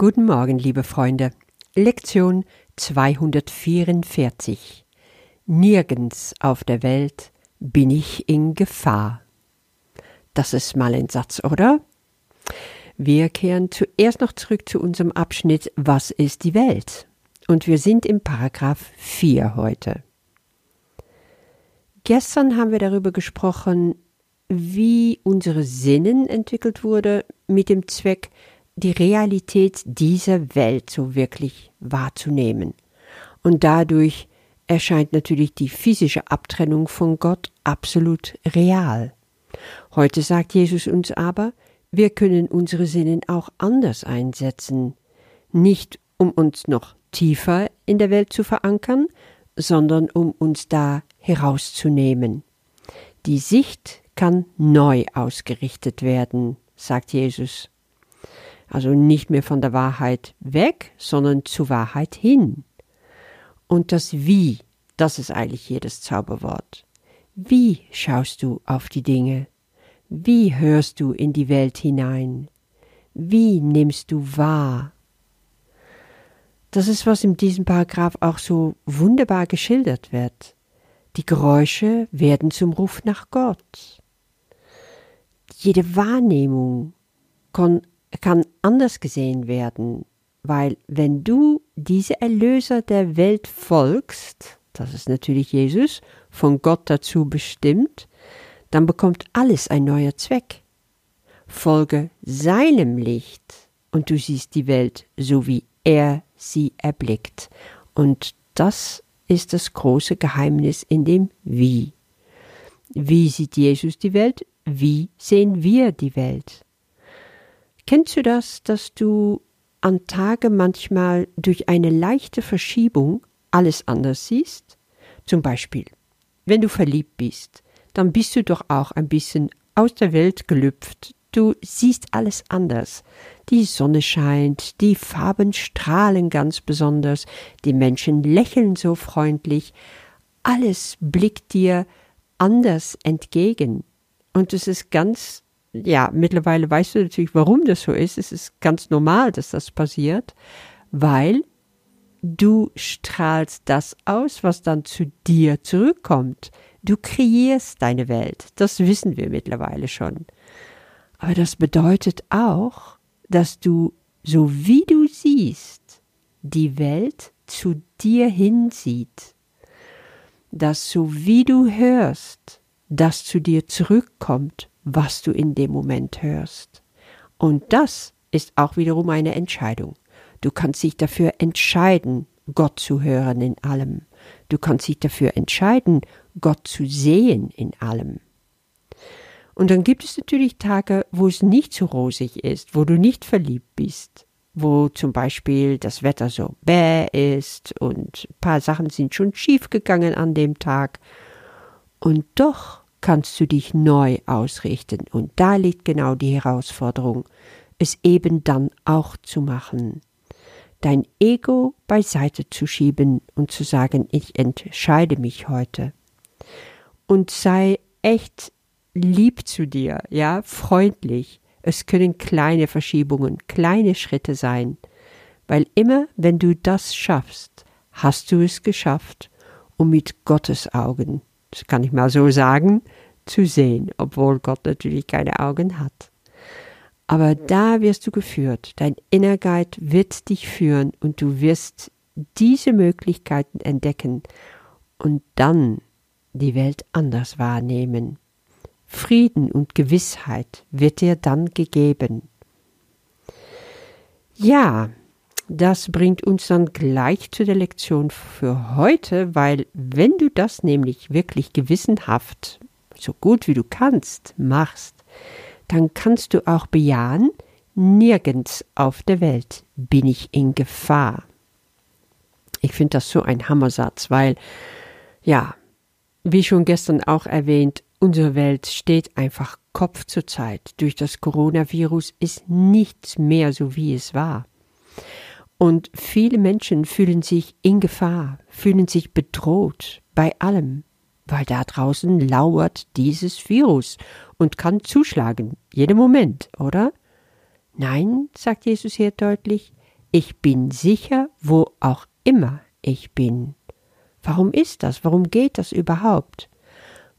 Guten Morgen, liebe Freunde. Lektion 244. Nirgends auf der Welt bin ich in Gefahr. Das ist mal ein Satz, oder? Wir kehren zuerst noch zurück zu unserem Abschnitt Was ist die Welt? Und wir sind im Paragraph 4 heute. Gestern haben wir darüber gesprochen, wie unsere Sinnen entwickelt wurde mit dem Zweck, die Realität dieser Welt so wirklich wahrzunehmen. Und dadurch erscheint natürlich die physische Abtrennung von Gott absolut real. Heute sagt Jesus uns aber, wir können unsere Sinnen auch anders einsetzen, nicht um uns noch tiefer in der Welt zu verankern, sondern um uns da herauszunehmen. Die Sicht kann neu ausgerichtet werden, sagt Jesus. Also nicht mehr von der Wahrheit weg, sondern zur Wahrheit hin. Und das Wie, das ist eigentlich jedes Zauberwort. Wie schaust du auf die Dinge? Wie hörst du in die Welt hinein? Wie nimmst du wahr? Das ist, was in diesem Paragraph auch so wunderbar geschildert wird. Die Geräusche werden zum Ruf nach Gott. Jede Wahrnehmung kann kann anders gesehen werden, weil wenn du diese Erlöser der Welt folgst, das ist natürlich Jesus, von Gott dazu bestimmt, dann bekommt alles ein neuer Zweck. Folge seinem Licht und du siehst die Welt so wie er sie erblickt. Und das ist das große Geheimnis in dem Wie. Wie sieht Jesus die Welt? Wie sehen wir die Welt? Kennst du das, dass du an Tage manchmal durch eine leichte Verschiebung alles anders siehst? Zum Beispiel, wenn du verliebt bist, dann bist du doch auch ein bisschen aus der Welt gelüpft. Du siehst alles anders. Die Sonne scheint, die Farben strahlen ganz besonders, die Menschen lächeln so freundlich, alles blickt dir anders entgegen. Und es ist ganz ja, mittlerweile weißt du natürlich, warum das so ist. Es ist ganz normal, dass das passiert, weil du strahlst das aus, was dann zu dir zurückkommt. Du kreierst deine Welt. Das wissen wir mittlerweile schon. Aber das bedeutet auch, dass du, so wie du siehst, die Welt zu dir hinsieht. Dass so wie du hörst, das zu dir zurückkommt was du in dem Moment hörst. Und das ist auch wiederum eine Entscheidung. Du kannst dich dafür entscheiden, Gott zu hören in allem. Du kannst dich dafür entscheiden, Gott zu sehen in allem. Und dann gibt es natürlich Tage, wo es nicht so rosig ist, wo du nicht verliebt bist, wo zum Beispiel das Wetter so bäh ist und ein paar Sachen sind schon schief gegangen an dem Tag. Und doch kannst du dich neu ausrichten. Und da liegt genau die Herausforderung, es eben dann auch zu machen. Dein Ego beiseite zu schieben und zu sagen, ich entscheide mich heute. Und sei echt lieb zu dir, ja, freundlich. Es können kleine Verschiebungen, kleine Schritte sein, weil immer, wenn du das schaffst, hast du es geschafft, um mit Gottes Augen das kann ich mal so sagen, zu sehen, obwohl Gott natürlich keine Augen hat. Aber da wirst du geführt, dein Innergeist wird dich führen und du wirst diese Möglichkeiten entdecken und dann die Welt anders wahrnehmen. Frieden und Gewissheit wird dir dann gegeben. Ja, das bringt uns dann gleich zu der Lektion für heute, weil wenn du das nämlich wirklich gewissenhaft, so gut wie du kannst, machst, dann kannst du auch bejahen, nirgends auf der Welt bin ich in Gefahr. Ich finde das so ein Hammersatz, weil, ja, wie schon gestern auch erwähnt, unsere Welt steht einfach Kopf zur Zeit. Durch das Coronavirus ist nichts mehr so, wie es war. Und viele Menschen fühlen sich in Gefahr, fühlen sich bedroht bei allem, weil da draußen lauert dieses Virus und kann zuschlagen, jeden Moment, oder? Nein, sagt Jesus hier deutlich, Ich bin sicher, wo auch immer ich bin. Warum ist das? Warum geht das überhaupt?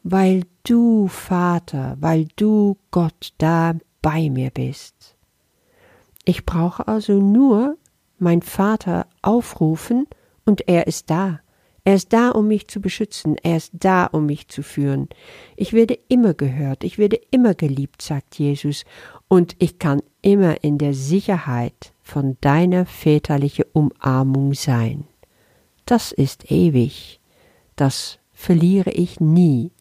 Weil du, Vater, weil du, Gott, da bei mir bist. Ich brauche also nur mein Vater aufrufen und er ist da. Er ist da, um mich zu beschützen, er ist da, um mich zu führen. Ich werde immer gehört, ich werde immer geliebt, sagt Jesus, und ich kann immer in der Sicherheit von deiner väterlichen Umarmung sein. Das ist ewig, das verliere ich nie.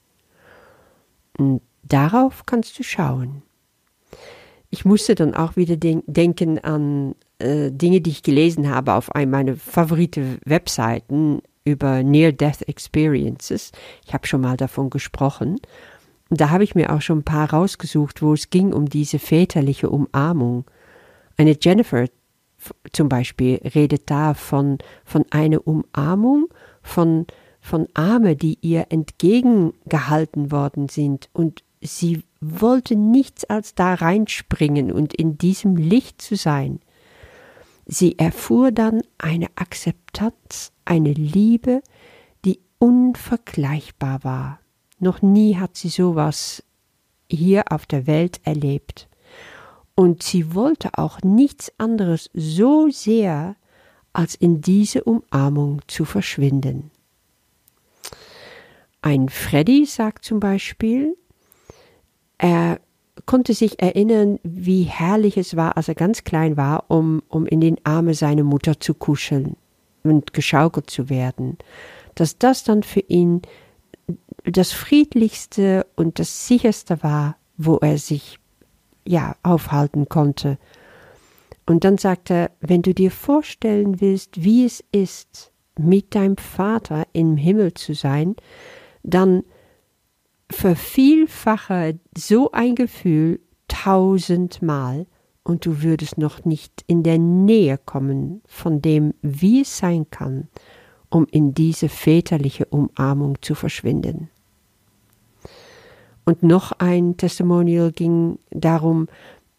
Und darauf kannst du schauen. Ich musste dann auch wieder de denken an äh, Dinge, die ich gelesen habe auf einem meiner favorite Webseiten über Near-Death Experiences. Ich habe schon mal davon gesprochen. Und da habe ich mir auch schon ein paar rausgesucht, wo es ging um diese väterliche Umarmung. Eine Jennifer zum Beispiel redet da von, von einer Umarmung, von, von Arme, die ihr entgegengehalten worden sind und sie wollte nichts als da reinspringen und in diesem Licht zu sein. Sie erfuhr dann eine Akzeptanz, eine Liebe, die unvergleichbar war. Noch nie hat sie sowas hier auf der Welt erlebt. Und sie wollte auch nichts anderes so sehr, als in diese Umarmung zu verschwinden. Ein Freddy sagt zum Beispiel, er konnte sich erinnern, wie herrlich es war, als er ganz klein war, um, um in den Arme seiner Mutter zu kuscheln und geschaukelt zu werden, dass das dann für ihn das friedlichste und das sicherste war, wo er sich ja aufhalten konnte. Und dann sagte er, wenn du dir vorstellen willst, wie es ist, mit deinem Vater im Himmel zu sein, dann vervielfache so ein Gefühl tausendmal und du würdest noch nicht in der Nähe kommen von dem, wie es sein kann, um in diese väterliche Umarmung zu verschwinden. Und noch ein Testimonial ging darum,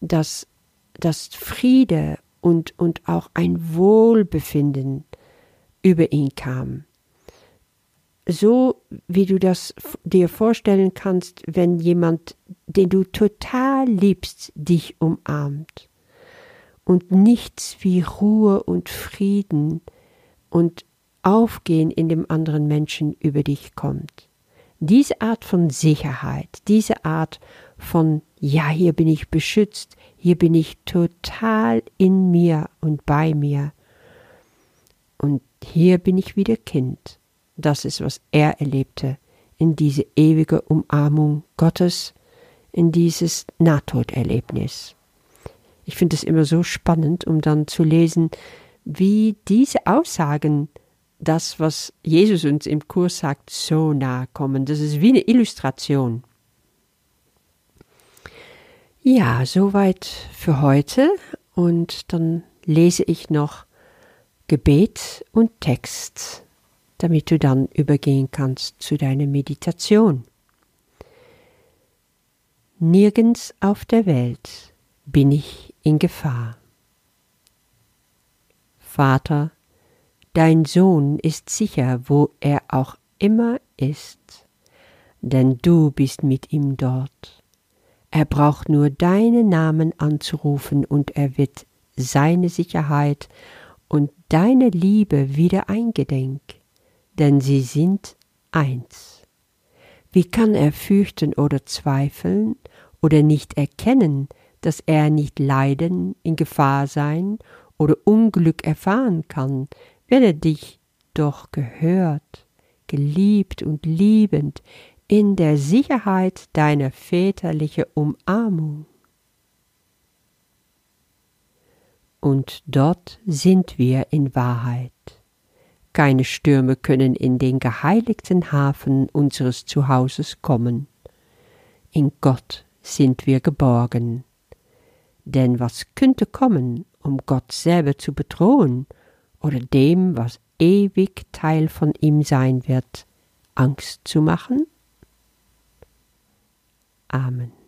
dass das Friede und, und auch ein Wohlbefinden über ihn kam so wie du das dir vorstellen kannst, wenn jemand, den du total liebst, dich umarmt. Und nichts wie Ruhe und Frieden und Aufgehen in dem anderen Menschen über dich kommt. Diese Art von Sicherheit, diese Art von, ja, hier bin ich beschützt, hier bin ich total in mir und bei mir. Und hier bin ich wieder Kind. Das ist, was er erlebte in diese ewige Umarmung Gottes, in dieses Nahtoderlebnis. Ich finde es immer so spannend, um dann zu lesen, wie diese Aussagen, das, was Jesus uns im Kurs sagt, so nahe kommen. Das ist wie eine Illustration. Ja, soweit für heute. Und dann lese ich noch Gebet und Text damit du dann übergehen kannst zu deiner Meditation. Nirgends auf der Welt bin ich in Gefahr. Vater, dein Sohn ist sicher, wo er auch immer ist, denn du bist mit ihm dort. Er braucht nur deinen Namen anzurufen und er wird seine Sicherheit und deine Liebe wieder eingedenk denn sie sind eins. Wie kann er fürchten oder zweifeln oder nicht erkennen, dass er nicht leiden, in Gefahr sein oder Unglück erfahren kann, wenn er dich doch gehört, geliebt und liebend in der Sicherheit deiner väterlichen Umarmung. Und dort sind wir in Wahrheit. Keine Stürme können in den geheiligten Hafen unseres Zuhauses kommen. In Gott sind wir geborgen. Denn was könnte kommen, um Gott selber zu bedrohen oder dem, was ewig Teil von ihm sein wird, Angst zu machen? Amen.